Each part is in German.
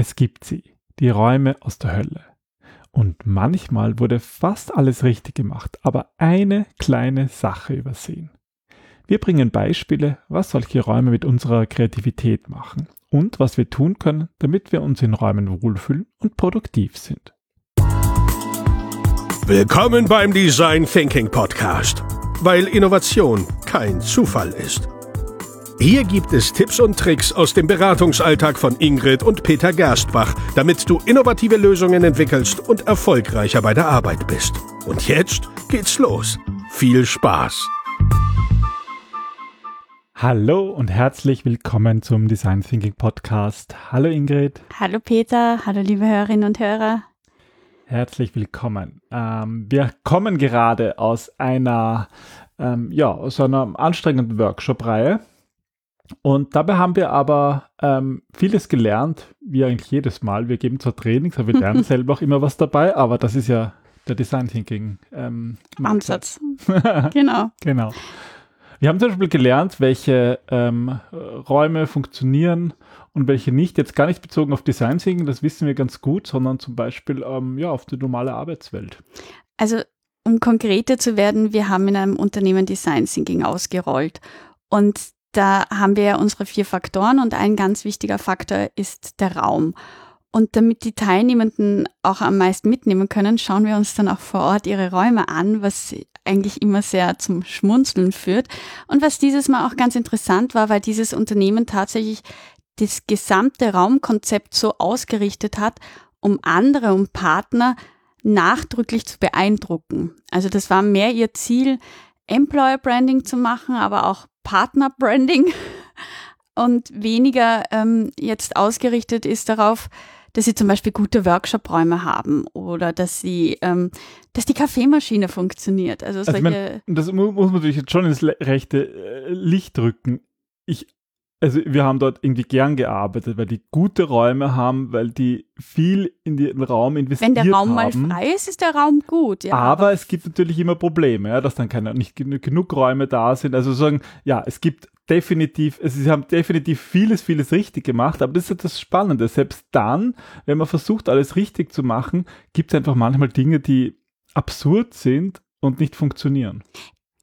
Es gibt sie, die Räume aus der Hölle. Und manchmal wurde fast alles richtig gemacht, aber eine kleine Sache übersehen. Wir bringen Beispiele, was solche Räume mit unserer Kreativität machen und was wir tun können, damit wir uns in Räumen wohlfühlen und produktiv sind. Willkommen beim Design Thinking Podcast, weil Innovation kein Zufall ist. Hier gibt es Tipps und Tricks aus dem Beratungsalltag von Ingrid und Peter Gerstbach, damit du innovative Lösungen entwickelst und erfolgreicher bei der Arbeit bist. Und jetzt geht's los. Viel Spaß! Hallo und herzlich willkommen zum Design Thinking Podcast. Hallo Ingrid. Hallo Peter, hallo liebe Hörerinnen und Hörer. Herzlich willkommen. Ähm, wir kommen gerade aus einer, ähm, ja, aus einer anstrengenden Workshop-Reihe und dabei haben wir aber ähm, vieles gelernt, wie eigentlich jedes Mal. Wir geben zwar Trainings, aber wir lernen selber auch immer was dabei, aber das ist ja der Design Thinking ähm, Ansatz. genau. genau. Wir haben zum Beispiel gelernt, welche ähm, Räume funktionieren und welche nicht. Jetzt gar nicht bezogen auf Design Thinking, das wissen wir ganz gut, sondern zum Beispiel ähm, ja, auf die normale Arbeitswelt. Also um konkreter zu werden, wir haben in einem Unternehmen Design Thinking ausgerollt und da haben wir ja unsere vier Faktoren und ein ganz wichtiger Faktor ist der Raum. Und damit die Teilnehmenden auch am meisten mitnehmen können, schauen wir uns dann auch vor Ort ihre Räume an, was eigentlich immer sehr zum Schmunzeln führt. Und was dieses Mal auch ganz interessant war, weil dieses Unternehmen tatsächlich das gesamte Raumkonzept so ausgerichtet hat, um andere, um Partner nachdrücklich zu beeindrucken. Also das war mehr ihr Ziel, Employer Branding zu machen, aber auch Partner-Branding und weniger ähm, jetzt ausgerichtet ist darauf, dass sie zum Beispiel gute Workshop-Räume haben oder dass sie, ähm, dass die Kaffeemaschine funktioniert. Also, also ich mein, das muss man natürlich jetzt schon ins rechte äh, Licht drücken. Ich also wir haben dort irgendwie gern gearbeitet, weil die gute Räume haben, weil die viel in den Raum investiert haben. Wenn der Raum haben. mal frei ist, ist der Raum gut. Ja, aber, aber es gibt natürlich immer Probleme, ja, dass dann keine, nicht genug Räume da sind. Also sagen, ja, es gibt definitiv, also sie haben definitiv vieles, vieles richtig gemacht, aber das ist das Spannende. Selbst dann, wenn man versucht, alles richtig zu machen, gibt es einfach manchmal Dinge, die absurd sind und nicht funktionieren.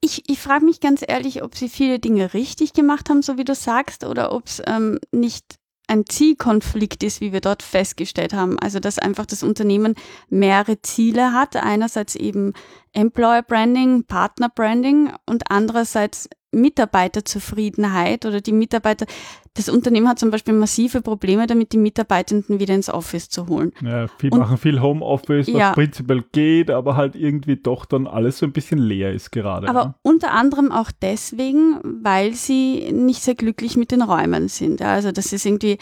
Ich, ich frage mich ganz ehrlich, ob sie viele Dinge richtig gemacht haben, so wie du sagst, oder ob es ähm, nicht ein Zielkonflikt ist, wie wir dort festgestellt haben. Also, dass einfach das Unternehmen mehrere Ziele hat. Einerseits eben Employer Branding, Partner Branding und andererseits Mitarbeiterzufriedenheit oder die Mitarbeiter, das Unternehmen hat zum Beispiel massive Probleme damit, die Mitarbeitenden wieder ins Office zu holen. Ja, viel und, machen viel Homeoffice, was ja, prinzipiell geht, aber halt irgendwie doch dann alles so ein bisschen leer ist gerade. Aber ne? unter anderem auch deswegen, weil sie nicht sehr glücklich mit den Räumen sind. Also das ist irgendwie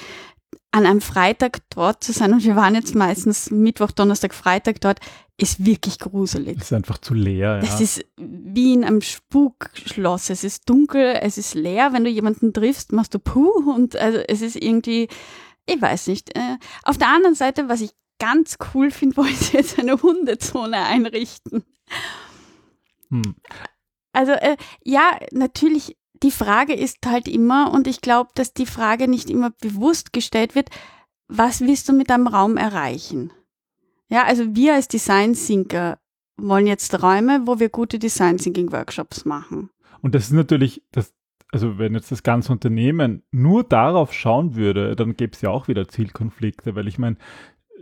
an einem Freitag dort zu sein und wir waren jetzt meistens Mittwoch, Donnerstag, Freitag dort, ist wirklich gruselig. Das ist einfach zu leer. Ja. Das ist wie in einem Spukschloss. Es ist dunkel, es ist leer. Wenn du jemanden triffst, machst du Puh und also es ist irgendwie, ich weiß nicht. Äh, auf der anderen Seite, was ich ganz cool finde, wollen sie jetzt eine Hundezone einrichten. Hm. Also äh, ja, natürlich die Frage ist halt immer, und ich glaube, dass die Frage nicht immer bewusst gestellt wird, was willst du mit deinem Raum erreichen? Ja, also wir als Design Thinker wollen jetzt Räume, wo wir gute Design Thinking Workshops machen. Und das ist natürlich, das, also wenn jetzt das ganze Unternehmen nur darauf schauen würde, dann gäbe es ja auch wieder Zielkonflikte, weil ich meine,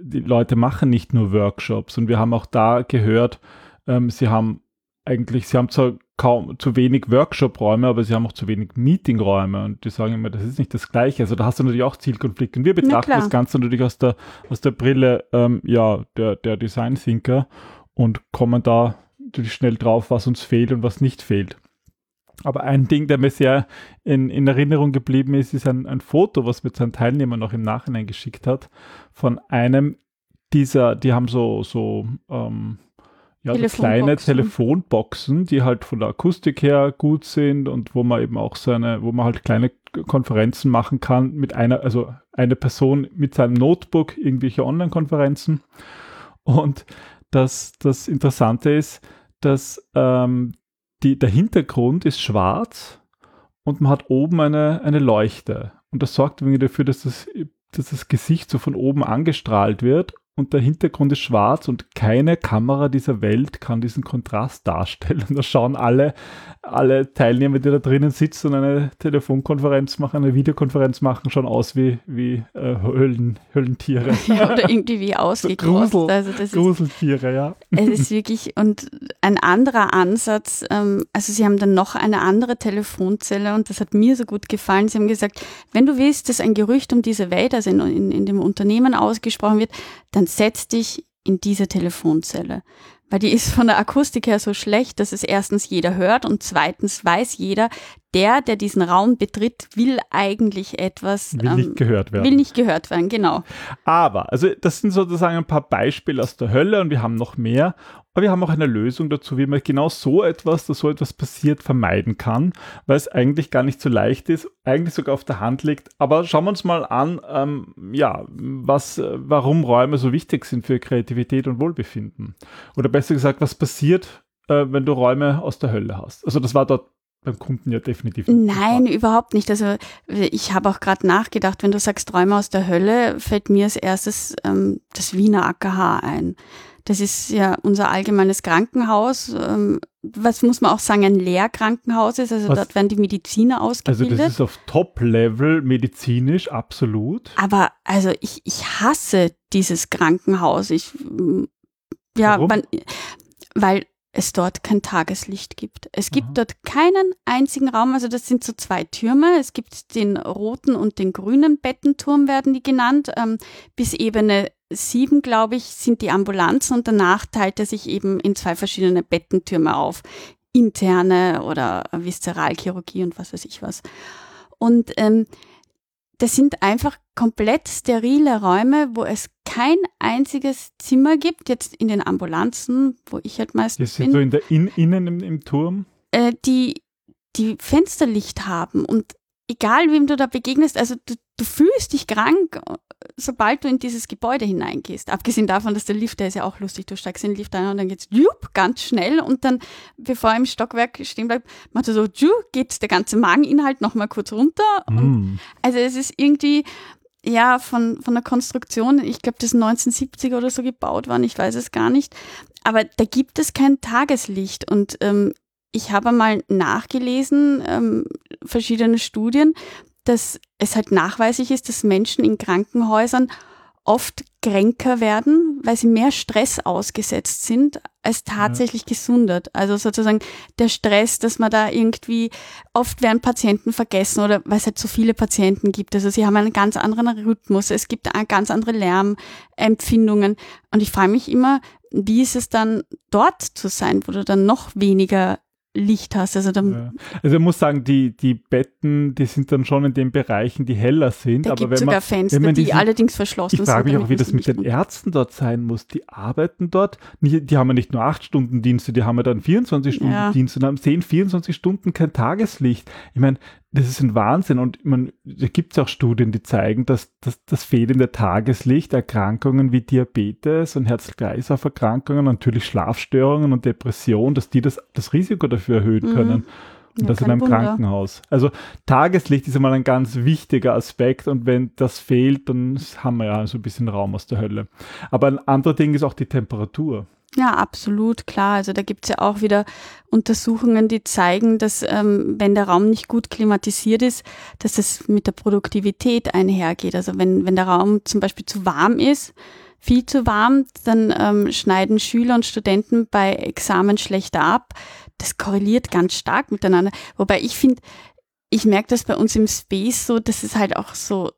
die Leute machen nicht nur Workshops und wir haben auch da gehört, ähm, sie haben eigentlich, sie haben zwar kaum zu wenig Workshop-Räume, aber sie haben auch zu wenig Meeting-Räume und die sagen immer, das ist nicht das Gleiche. Also da hast du natürlich auch Zielkonflikte. Und wir betrachten das Ganze natürlich aus der, aus der Brille ähm, ja, der, der Design-Thinker und kommen da natürlich schnell drauf, was uns fehlt und was nicht fehlt. Aber ein Ding, der mir sehr in, in Erinnerung geblieben ist, ist ein, ein Foto, was mir sein Teilnehmer noch im Nachhinein geschickt hat, von einem dieser, die haben so, so ähm, ja, so kleine Telefonboxen, die halt von der Akustik her gut sind und wo man eben auch seine, wo man halt kleine Konferenzen machen kann mit einer, also eine Person mit seinem Notebook, irgendwelche Online-Konferenzen. Und das, das Interessante ist, dass ähm, die, der Hintergrund ist schwarz und man hat oben eine, eine Leuchte. Und das sorgt irgendwie dafür, dass das dass das Gesicht so von oben angestrahlt wird und der Hintergrund ist schwarz und keine Kamera dieser Welt kann diesen Kontrast darstellen. Da schauen alle, alle Teilnehmer, die da drinnen sitzen und eine Telefonkonferenz machen, eine Videokonferenz machen, schon aus wie, wie äh, Höllen, Höllentiere. Ja, oder irgendwie wie ausgekostet. Grusel, also das Gruseltiere, ist, ja. Es ist wirklich, und ein anderer Ansatz, ähm, also sie haben dann noch eine andere Telefonzelle und das hat mir so gut gefallen. Sie haben gesagt, wenn du willst, dass ein Gerücht um diese Welt, also in, in, in dem Unternehmen ausgesprochen wird, dann setz dich in diese Telefonzelle. Weil die ist von der Akustik her so schlecht, dass es erstens jeder hört und zweitens weiß jeder, der, der diesen Raum betritt, will eigentlich etwas. Will ähm, nicht gehört werden. Will nicht gehört werden, genau. Aber, also das sind sozusagen ein paar Beispiele aus der Hölle und wir haben noch mehr. Aber wir haben auch eine Lösung dazu, wie man genau so etwas, dass so etwas passiert, vermeiden kann, weil es eigentlich gar nicht so leicht ist, eigentlich sogar auf der Hand liegt. Aber schauen wir uns mal an, ähm, ja, was, warum Räume so wichtig sind für Kreativität und Wohlbefinden. Oder besser gesagt, was passiert, äh, wenn du Räume aus der Hölle hast. Also das war dort beim Kunden ja definitiv nicht. Nein, überhaupt nicht. Also ich habe auch gerade nachgedacht, wenn du sagst Räume aus der Hölle, fällt mir als erstes ähm, das Wiener AKH ein. Das ist ja unser allgemeines Krankenhaus, ähm, was muss man auch sagen, ein Lehrkrankenhaus ist. Also was? dort werden die Mediziner ausgebildet. Also das ist auf Top-Level medizinisch, absolut. Aber also ich, ich hasse dieses Krankenhaus. Ich, ja, man, weil es dort kein Tageslicht gibt. Es gibt Aha. dort keinen einzigen Raum, also das sind so zwei Türme. Es gibt den roten und den grünen Bettenturm, werden die genannt. Ähm, bis Ebene sieben, glaube ich, sind die Ambulanzen und danach teilt er sich eben in zwei verschiedene Bettentürme auf. Interne oder Viszeralchirurgie und was weiß ich was. Und ähm, das sind einfach komplett sterile Räume, wo es kein einziges Zimmer gibt. Jetzt in den Ambulanzen, wo ich halt meistens bin. Die sind so in der in, innen im, im Turm? Äh, die, die Fensterlicht haben und egal wem du da begegnest, also du, du fühlst dich krank sobald du in dieses Gebäude hineingehst. Abgesehen davon, dass der Lift, der ist ja auch lustig, du steigst in den Lift ein und dann geht's jup, ganz schnell und dann, bevor er im Stockwerk stehen bleibt, macht er so, jup, geht der ganze Mageninhalt nochmal kurz runter. Mm. also es ist irgendwie, ja, von, von der Konstruktion, ich glaube, das ist 1970 oder so gebaut worden, ich weiß es gar nicht. Aber da gibt es kein Tageslicht und ähm, ich habe mal nachgelesen, ähm, verschiedene Studien, dass es halt nachweislich ist, dass Menschen in Krankenhäusern oft kränker werden, weil sie mehr Stress ausgesetzt sind, als tatsächlich ja. gesundert. Also sozusagen der Stress, dass man da irgendwie, oft werden Patienten vergessen oder weil es halt so viele Patienten gibt. Also sie haben einen ganz anderen Rhythmus, es gibt ganz andere Lärmempfindungen. Und ich frage mich immer, wie ist es dann dort zu sein, wo du dann noch weniger Licht hast. Also, dann, ja. also ich muss sagen, die, die Betten, die sind dann schon in den Bereichen, die heller sind. Da aber gibt sogar man, Fenster, die diesen, allerdings verschlossen sind. Ich frage mich auch, wie das mit den Ärzten dort sein muss. Die arbeiten dort, die, die haben ja nicht nur 8 Stunden Dienste, die haben ja dann 24 Stunden ja. Dienste und haben 10, 24 Stunden kein Tageslicht. Ich meine, das ist ein Wahnsinn und man, da gibt es auch Studien, die zeigen, dass, dass das fehlende Tageslicht Erkrankungen wie Diabetes und Herz-Kreislauf-Erkrankungen, natürlich Schlafstörungen und Depression, dass die das, das Risiko dafür erhöhen mhm. können. Und ja, das in einem Wunder. Krankenhaus. Also Tageslicht ist einmal ein ganz wichtiger Aspekt und wenn das fehlt, dann haben wir ja so ein bisschen Raum aus der Hölle. Aber ein anderer Ding ist auch die Temperatur. Ja, absolut, klar. Also da gibt's ja auch wieder Untersuchungen, die zeigen, dass ähm, wenn der Raum nicht gut klimatisiert ist, dass das mit der Produktivität einhergeht. Also wenn, wenn der Raum zum Beispiel zu warm ist, viel zu warm, dann ähm, schneiden Schüler und Studenten bei Examen schlechter ab. Das korreliert ganz stark miteinander. Wobei ich finde, ich merke das bei uns im Space so, dass es halt auch so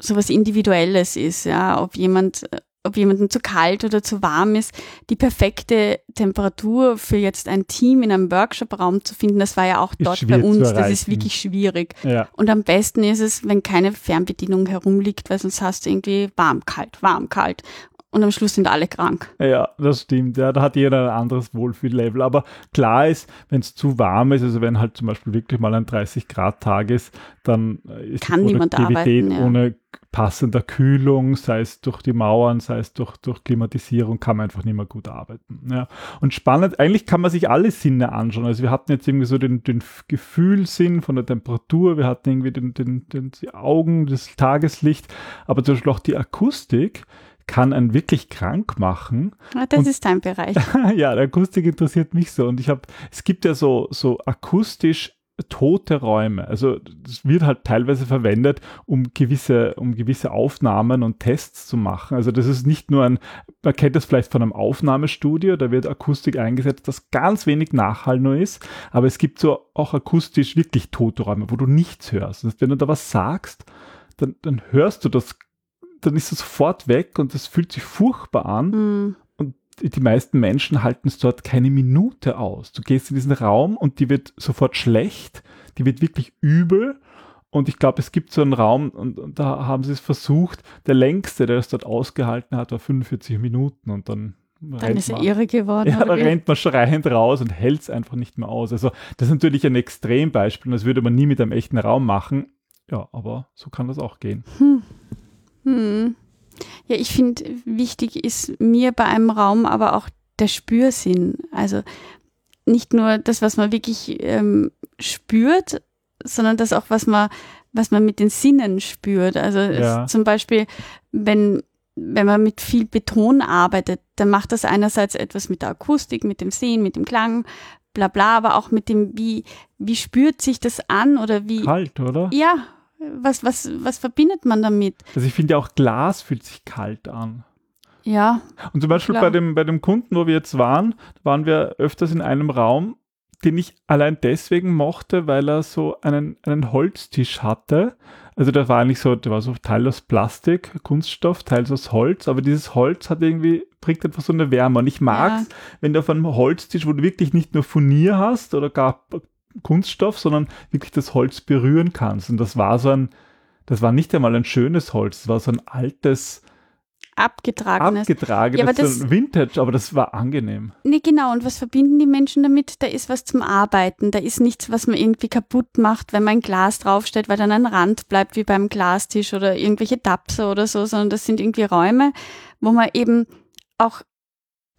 so was Individuelles ist, ja, ob jemand äh, ob jemandem zu kalt oder zu warm ist, die perfekte Temperatur für jetzt ein Team in einem Workshop-Raum zu finden, das war ja auch dort bei uns, das ist wirklich schwierig. Ja. Und am besten ist es, wenn keine Fernbedienung herumliegt, weil sonst hast du irgendwie warm, kalt, warm, kalt. Und am Schluss sind alle krank. Ja, das stimmt. Ja, da hat jeder ein anderes Wohlfühllevel. Aber klar ist, wenn es zu warm ist, also wenn halt zum Beispiel wirklich mal ein 30 Grad Tag ist, dann ist Kann die Produktivität arbeiten, ja. ohne passender Kühlung, sei es durch die Mauern, sei es durch, durch Klimatisierung, kann man einfach nicht mehr gut arbeiten. Ja. Und spannend, eigentlich kann man sich alle Sinne anschauen. Also wir hatten jetzt irgendwie so den, den Gefühlsinn von der Temperatur, wir hatten irgendwie den, den, den, die Augen, das Tageslicht, aber zum Beispiel auch die Akustik kann einen wirklich krank machen. Ah, das und, ist dein Bereich. ja, die Akustik interessiert mich so. Und ich habe, es gibt ja so, so akustisch tote Räume. Also das wird halt teilweise verwendet, um gewisse, um gewisse Aufnahmen und Tests zu machen. Also das ist nicht nur ein, man kennt das vielleicht von einem Aufnahmestudio, da wird Akustik eingesetzt, das ganz wenig Nachhall nur ist, aber es gibt so auch akustisch wirklich tote Räume, wo du nichts hörst. Heißt, wenn du da was sagst, dann, dann hörst du das, dann ist es sofort weg und das fühlt sich furchtbar an. Mm die meisten Menschen halten es dort keine Minute aus. Du gehst in diesen Raum und die wird sofort schlecht, die wird wirklich übel. Und ich glaube, es gibt so einen Raum, und, und, da haben sie es versucht, der längste, der es dort ausgehalten hat, war 45 Minuten und dann. Dann ist er irre geworden. Ja, da rennt man schreiend raus und hält es einfach nicht mehr aus. Also, das ist natürlich ein Extrembeispiel und das würde man nie mit einem echten Raum machen. Ja, aber so kann das auch gehen. Hm. Hm. Ja, ich finde, wichtig ist mir bei einem Raum aber auch der Spürsinn. Also nicht nur das, was man wirklich ähm, spürt, sondern das auch, was man, was man mit den Sinnen spürt. Also ja. zum Beispiel, wenn, wenn man mit viel Beton arbeitet, dann macht das einerseits etwas mit der Akustik, mit dem Sehen, mit dem Klang, bla bla, aber auch mit dem, wie, wie spürt sich das an oder wie. Kalt, oder? Ja, was, was, was verbindet man damit? Also ich finde ja auch Glas fühlt sich kalt an. Ja. Und zum Beispiel bei dem, bei dem Kunden, wo wir jetzt waren, waren wir öfters in einem Raum, den ich allein deswegen mochte, weil er so einen, einen Holztisch hatte. Also der war eigentlich so, der war so Teil aus Plastik, Kunststoff, Teil aus Holz, aber dieses Holz hat irgendwie, bringt einfach so eine Wärme. Und ich mag es, ja. wenn du auf einem Holztisch, wo du wirklich nicht nur Furnier hast oder gar Kunststoff, sondern wirklich das Holz berühren kannst. Und das war so ein, das war nicht einmal ein schönes Holz, das war so ein altes, abgetragenes. Abgetragenes, ja, aber das, Vintage, aber das war angenehm. Nee, genau. Und was verbinden die Menschen damit? Da ist was zum Arbeiten. Da ist nichts, was man irgendwie kaputt macht, wenn man ein Glas draufstellt, weil dann ein Rand bleibt wie beim Glastisch oder irgendwelche Tapse oder so, sondern das sind irgendwie Räume, wo man eben auch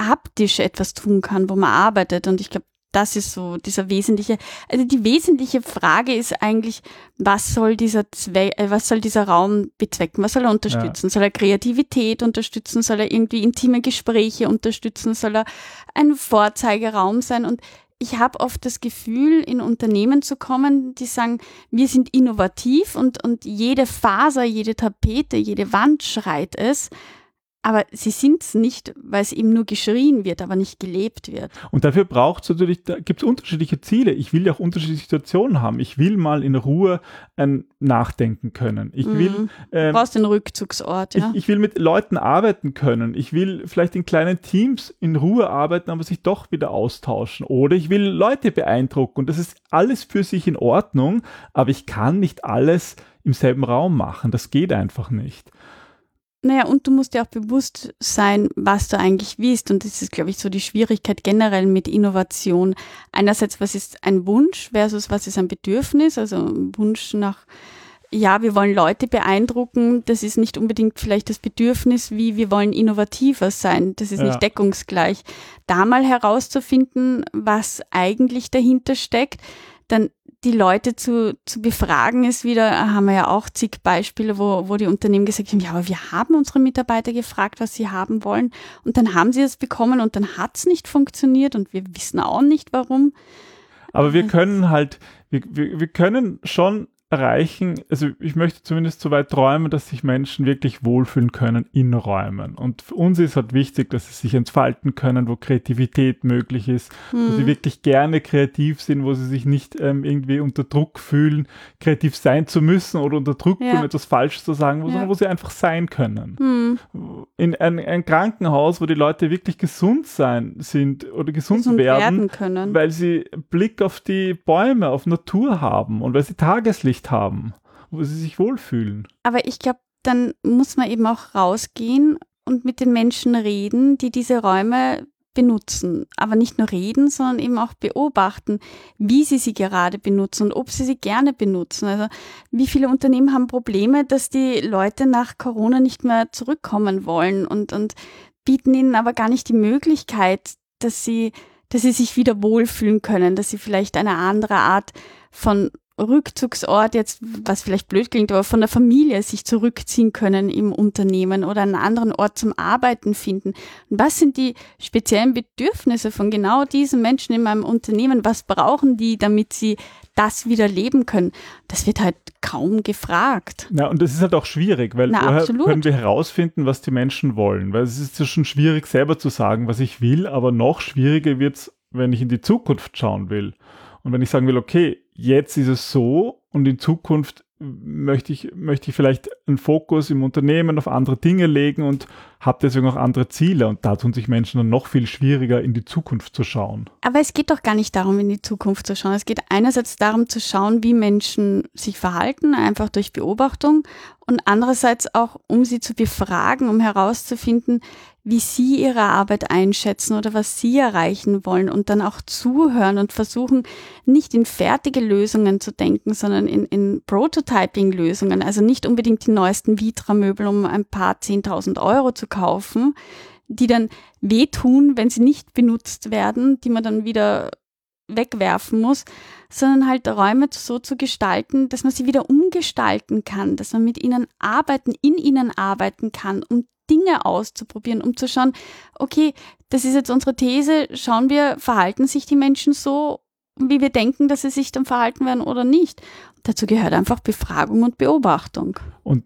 haptisch etwas tun kann, wo man arbeitet. Und ich glaube, das ist so dieser wesentliche, also die wesentliche Frage ist eigentlich, was soll dieser Zwe äh, was soll dieser Raum bezwecken? Was soll er unterstützen? Ja. Soll er Kreativität unterstützen? Soll er irgendwie intime Gespräche unterstützen? Soll er ein Vorzeigeraum sein? Und ich habe oft das Gefühl, in Unternehmen zu kommen, die sagen, wir sind innovativ und, und jede Faser, jede Tapete, jede Wand schreit es. Aber sie sind es nicht, weil es eben nur geschrien wird, aber nicht gelebt wird. Und dafür braucht es natürlich, da gibt es unterschiedliche Ziele. Ich will ja auch unterschiedliche Situationen haben. Ich will mal in Ruhe ähm, nachdenken können. Ich will. Mhm. Ähm, du brauchst den Rückzugsort, ja. Ich, ich, will mit Leuten arbeiten können. Ich will vielleicht in kleinen Teams in Ruhe arbeiten, aber sich doch wieder austauschen. Oder ich will Leute beeindrucken. Und das ist alles für sich in Ordnung, aber ich kann nicht alles im selben Raum machen. Das geht einfach nicht. Naja, und du musst dir auch bewusst sein, was du eigentlich willst. Und das ist, glaube ich, so die Schwierigkeit generell mit Innovation. Einerseits, was ist ein Wunsch versus was ist ein Bedürfnis? Also ein Wunsch nach, ja, wir wollen Leute beeindrucken. Das ist nicht unbedingt vielleicht das Bedürfnis, wie wir wollen innovativer sein. Das ist ja. nicht deckungsgleich. Da mal herauszufinden, was eigentlich dahinter steckt, dann die Leute zu, zu befragen ist wieder, haben wir ja auch zig Beispiele, wo, wo die Unternehmen gesagt haben, ja, aber wir haben unsere Mitarbeiter gefragt, was sie haben wollen und dann haben sie es bekommen und dann hat es nicht funktioniert und wir wissen auch nicht warum. Aber wir können halt, wir, wir, wir können schon erreichen, also ich möchte zumindest so weit träumen, dass sich Menschen wirklich wohlfühlen können in Räumen. Und für uns ist halt wichtig, dass sie sich entfalten können, wo Kreativität möglich ist, mhm. wo sie hm. wirklich gerne kreativ sind, wo sie sich nicht ähm, irgendwie unter Druck fühlen, kreativ sein zu müssen oder unter Druck ja. fühlen, etwas falsch zu sagen, ja. sondern wo sie einfach sein können. Mhm. In ein, ein, Krankenhaus, wo die Leute wirklich gesund sein sind oder gesund, gesund werden, werden weil sie Blick auf die Bäume, auf Natur haben und weil sie Tageslicht Licht haben, wo sie sich wohlfühlen. Aber ich glaube, dann muss man eben auch rausgehen und mit den Menschen reden, die diese Räume benutzen. Aber nicht nur reden, sondern eben auch beobachten, wie sie sie gerade benutzen und ob sie sie gerne benutzen. Also wie viele Unternehmen haben Probleme, dass die Leute nach Corona nicht mehr zurückkommen wollen und, und bieten ihnen aber gar nicht die Möglichkeit, dass sie, dass sie sich wieder wohlfühlen können, dass sie vielleicht eine andere Art von Rückzugsort jetzt, was vielleicht blöd klingt, aber von der Familie sich zurückziehen können im Unternehmen oder einen anderen Ort zum Arbeiten finden. Und was sind die speziellen Bedürfnisse von genau diesen Menschen in meinem Unternehmen? Was brauchen die, damit sie das wieder leben können? Das wird halt kaum gefragt. Ja, und das ist halt auch schwierig, weil Na, woher absolut. können wir herausfinden, was die Menschen wollen? Weil es ist ja schon schwierig, selber zu sagen, was ich will, aber noch schwieriger wird es, wenn ich in die Zukunft schauen will. Und wenn ich sagen will, okay, jetzt ist es so und in Zukunft möchte ich, möchte ich vielleicht einen Fokus im Unternehmen auf andere Dinge legen und habe deswegen auch andere Ziele. Und da tun sich Menschen dann noch viel schwieriger, in die Zukunft zu schauen. Aber es geht doch gar nicht darum, in die Zukunft zu schauen. Es geht einerseits darum zu schauen, wie Menschen sich verhalten, einfach durch Beobachtung und andererseits auch, um sie zu befragen, um herauszufinden, wie sie ihre Arbeit einschätzen oder was sie erreichen wollen und dann auch zuhören und versuchen, nicht in fertige Lösungen zu denken, sondern in, in Prototyping-Lösungen. Also nicht unbedingt die neuesten Vitra-Möbel um ein paar 10.000 Euro zu kaufen, die dann wehtun, wenn sie nicht benutzt werden, die man dann wieder wegwerfen muss, sondern halt Räume so zu gestalten, dass man sie wieder umgestalten kann, dass man mit ihnen arbeiten, in ihnen arbeiten kann, um Dinge auszuprobieren, um zu schauen, okay, das ist jetzt unsere These, schauen wir, verhalten sich die Menschen so, wie wir denken, dass sie sich dann verhalten werden oder nicht. Dazu gehört einfach Befragung und Beobachtung. Und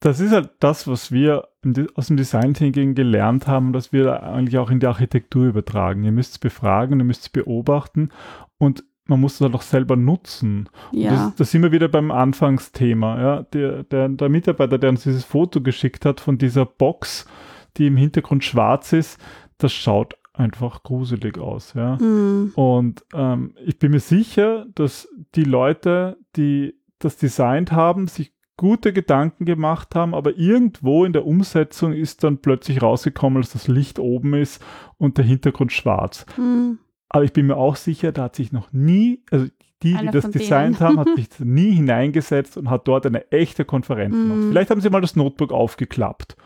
das ist halt das, was wir aus dem Design Thinking gelernt haben, dass wir eigentlich auch in die Architektur übertragen. Ihr müsst es befragen, ihr müsst es beobachten und man muss es halt auch selber nutzen. Ja. Das, das sind wir wieder beim Anfangsthema. Ja? Der, der, der Mitarbeiter, der uns dieses Foto geschickt hat von dieser Box, die im Hintergrund schwarz ist, das schaut einfach gruselig aus. Ja? Mm. Und ähm, ich bin mir sicher, dass die Leute, die das designt haben, sich gute Gedanken gemacht haben, aber irgendwo in der Umsetzung ist dann plötzlich rausgekommen, dass das Licht oben ist und der Hintergrund schwarz. Mm. Aber ich bin mir auch sicher, da hat sich noch nie, also die, die Einer das von designt denen. haben, hat sich nie hineingesetzt und hat dort eine echte Konferenz gemacht. Mhm. Vielleicht haben sie mal das Notebook aufgeklappt.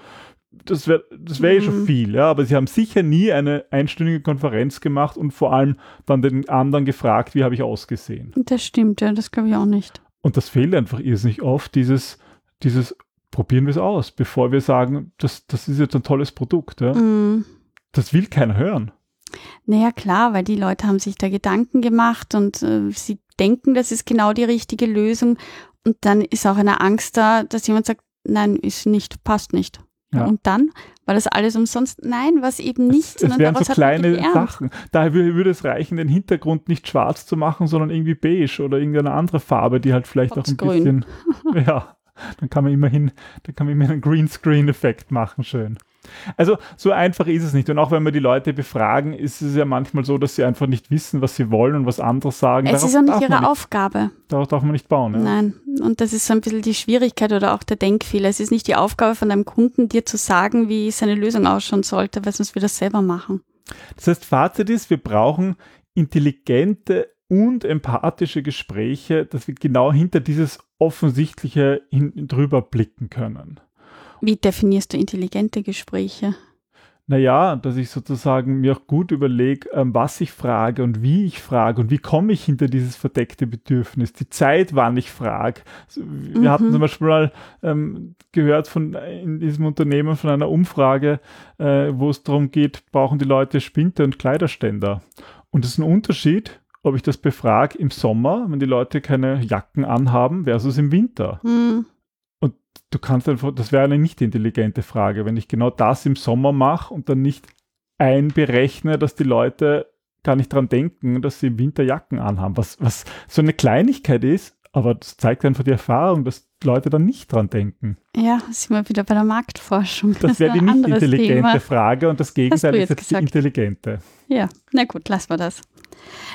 Das wäre das wär eh schon Mhm. viel, ja, aber sie haben sicher nie eine einstündige Konferenz gemacht und vor allem dann den anderen gefragt, wie habe ich ausgesehen. Das stimmt, ja, das glaube ich auch nicht. Und das fehlt einfach irrsinnig oft, dieses, dieses probieren wir es aus, bevor wir sagen, das, das ist jetzt ein tolles Produkt. Ja. Mm. Das will keiner hören. Naja, klar, weil die Leute haben sich da Gedanken gemacht und äh, sie denken, das ist genau die richtige Lösung. Und dann ist auch eine Angst da, dass jemand sagt, nein, ist nicht, passt nicht. Ja. Und dann war das alles umsonst? Nein, was eben nicht, es, es wären so man kleine. Sachen. Daher würde, es reichen, den Hintergrund nicht schwarz zu machen, sondern irgendwie beige oder irgendeine andere Farbe, die halt vielleicht auch ein bisschen, ja, dann kann man immerhin, dann kann man immerhin einen Greenscreen-Effekt machen, schön. Also so einfach ist es nicht. Und auch wenn wir die Leute befragen, ist es ja manchmal so, dass sie einfach nicht wissen, was sie wollen und was andere sagen. Es Darauf ist auch nicht ihre Aufgabe. Darauf darf man nicht bauen. Ja? Nein. Und das ist so ein bisschen die Schwierigkeit oder auch der Denkfehler. Es ist nicht die Aufgabe von deinem Kunden, dir zu sagen, wie seine Lösung ausschauen sollte, weil sonst wir das selber machen. Das heißt, Fazit ist, wir brauchen intelligente und empathische Gespräche, dass wir genau hinter dieses Offensichtliche hin, drüber blicken können. Wie definierst du intelligente Gespräche? Naja, dass ich sozusagen mir auch gut überlege, ähm, was ich frage und wie ich frage und wie komme ich hinter dieses verdeckte Bedürfnis, die Zeit, wann ich frage. Wir Mhm. hatten zum Beispiel mal ähm, gehört von in diesem Unternehmen von einer Umfrage, äh, wo es darum geht, brauchen die Leute Spinte und Kleiderständer. Und es ist ein Unterschied, ob ich das befrage im Sommer, wenn die Leute keine Jacken anhaben, versus im Winter. Hm. Du kannst einfach, das wäre eine nicht intelligente Frage, wenn ich genau das im Sommer mache und dann nicht einberechne, dass die Leute gar nicht dran denken, dass sie im Winter Jacken anhaben, was, was so eine Kleinigkeit ist, aber das zeigt einfach die Erfahrung, dass Leute dann nicht dran denken. Ja, sind wir wieder bei der Marktforschung. Das wäre ist die nicht intelligente Thema. Frage und das Gegenteil ist jetzt die intelligente. Ja, na gut, lassen wir das.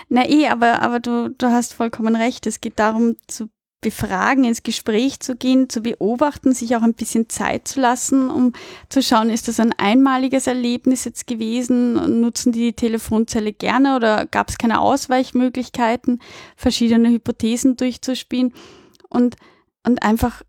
Na eh, aber, aber du, du hast vollkommen recht. Es geht darum zu befragen, ins Gespräch zu gehen, zu beobachten, sich auch ein bisschen Zeit zu lassen, um zu schauen, ist das ein einmaliges Erlebnis jetzt gewesen? Nutzen die die Telefonzelle gerne oder gab es keine Ausweichmöglichkeiten, verschiedene Hypothesen durchzuspielen und, und einfach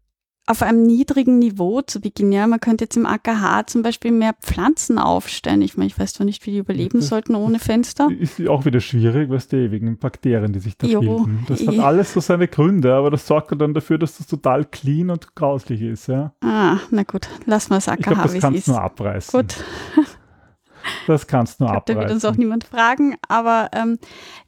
auf einem niedrigen Niveau zu beginnen. Ja, man könnte jetzt im AKH zum Beispiel mehr Pflanzen aufstellen. Ich meine, ich weiß zwar nicht, wie die überleben das sollten ohne Fenster. Ist auch wieder schwierig, was die ewigen Bakterien, die sich da jo, bilden. Das hat alles so seine Gründe, aber das sorgt dann dafür, dass das total clean und grauslich ist. Ja. Ah, na gut, lass mal das AKH, ich glaub, das kannst du nur abreißen. Gut. Das kannst du nur abreißen. Da wird uns auch niemand fragen. Aber ähm,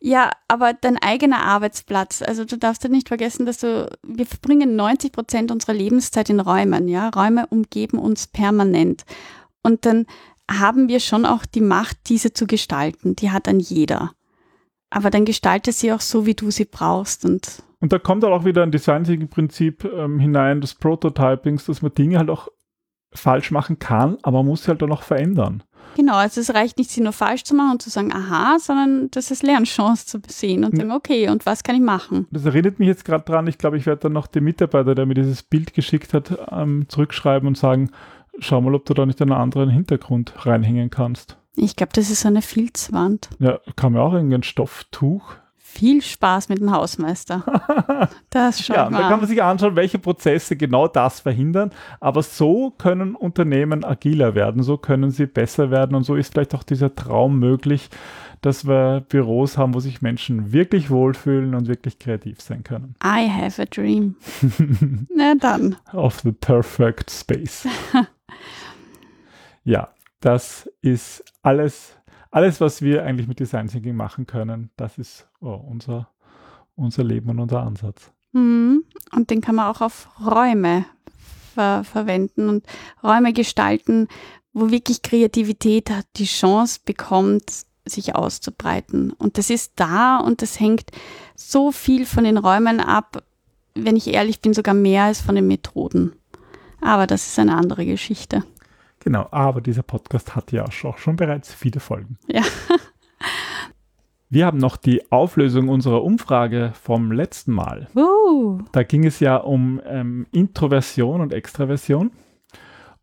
ja, aber dein eigener Arbeitsplatz. Also du darfst ja nicht vergessen, dass du, wir verbringen 90 Prozent unserer Lebenszeit in Räumen. Ja, Räume umgeben uns permanent. Und dann haben wir schon auch die Macht, diese zu gestalten. Die hat dann jeder. Aber dann gestalte sie auch so, wie du sie brauchst. Und, und da kommt auch wieder ein Design-Thinking-Prinzip ähm, hinein des Prototypings, dass man Dinge halt auch falsch machen kann, aber man muss sie halt dann auch verändern. Genau, also es reicht nicht, sie nur falsch zu machen und zu sagen, aha, sondern das ist Lernchance zu sehen und sagen, okay, und was kann ich machen? Das erinnert mich jetzt gerade dran, ich glaube, ich werde dann noch den Mitarbeiter, der mir dieses Bild geschickt hat, ähm, zurückschreiben und sagen, schau mal, ob du da nicht einen anderen Hintergrund reinhängen kannst. Ich glaube, das ist eine Filzwand. Ja, kann man auch irgendein Stofftuch viel Spaß mit dem Hausmeister. Das schaut ja, da kann man sich anschauen, welche Prozesse genau das verhindern. Aber so können Unternehmen agiler werden, so können sie besser werden und so ist vielleicht auch dieser Traum möglich, dass wir Büros haben, wo sich Menschen wirklich wohlfühlen und wirklich kreativ sein können. I have a dream. Na dann. Of the perfect space. ja, das ist alles alles, was wir eigentlich mit Design Thinking machen können, das ist oh, unser, unser Leben und unser Ansatz. Mhm. Und den kann man auch auf Räume ver verwenden und Räume gestalten, wo wirklich Kreativität die Chance bekommt, sich auszubreiten. Und das ist da und das hängt so viel von den Räumen ab, wenn ich ehrlich bin, sogar mehr als von den Methoden. Aber das ist eine andere Geschichte. Genau, aber dieser Podcast hat ja auch schon bereits viele Folgen. Ja. Wir haben noch die Auflösung unserer Umfrage vom letzten Mal. Uh. Da ging es ja um ähm, Introversion und Extraversion.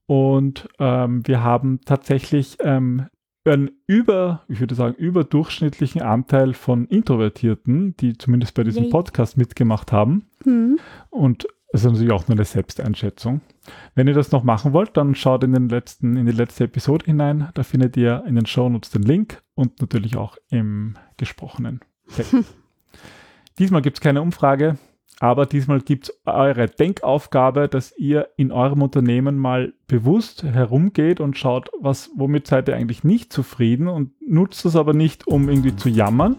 Und ähm, wir haben tatsächlich ähm, einen über, ich würde sagen, überdurchschnittlichen Anteil von Introvertierten, die zumindest bei diesem Yay. Podcast mitgemacht haben. Mhm. Und das ist natürlich auch nur eine Selbsteinschätzung. Wenn ihr das noch machen wollt, dann schaut in den letzten, in die letzte Episode hinein. Da findet ihr in den Shownotes den Link und natürlich auch im gesprochenen Text. diesmal gibt es keine Umfrage, aber diesmal gibt es eure Denkaufgabe, dass ihr in eurem Unternehmen mal bewusst herumgeht und schaut, was, womit seid ihr eigentlich nicht zufrieden und nutzt das aber nicht, um irgendwie zu jammern,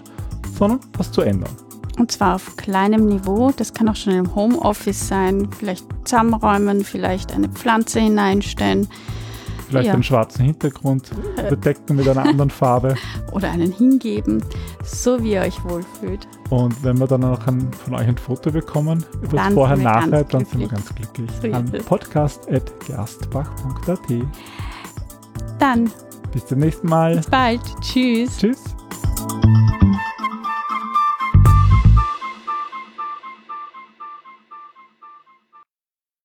sondern was zu ändern. Und zwar auf kleinem Niveau. Das kann auch schon im Homeoffice sein. Vielleicht zusammenräumen, vielleicht eine Pflanze hineinstellen. Vielleicht ja. einen schwarzen Hintergrund bedecken mit einer anderen Farbe. Oder einen hingeben, so wie ihr euch wohlfühlt. Und wenn wir dann auch ein, von euch ein Foto bekommen, über das Vorher-Nachher, dann sind wir ganz glücklich. So An podcast.gerstbach.at. Dann. Bis zum nächsten Mal. Bis bald. Tschüss. Tschüss.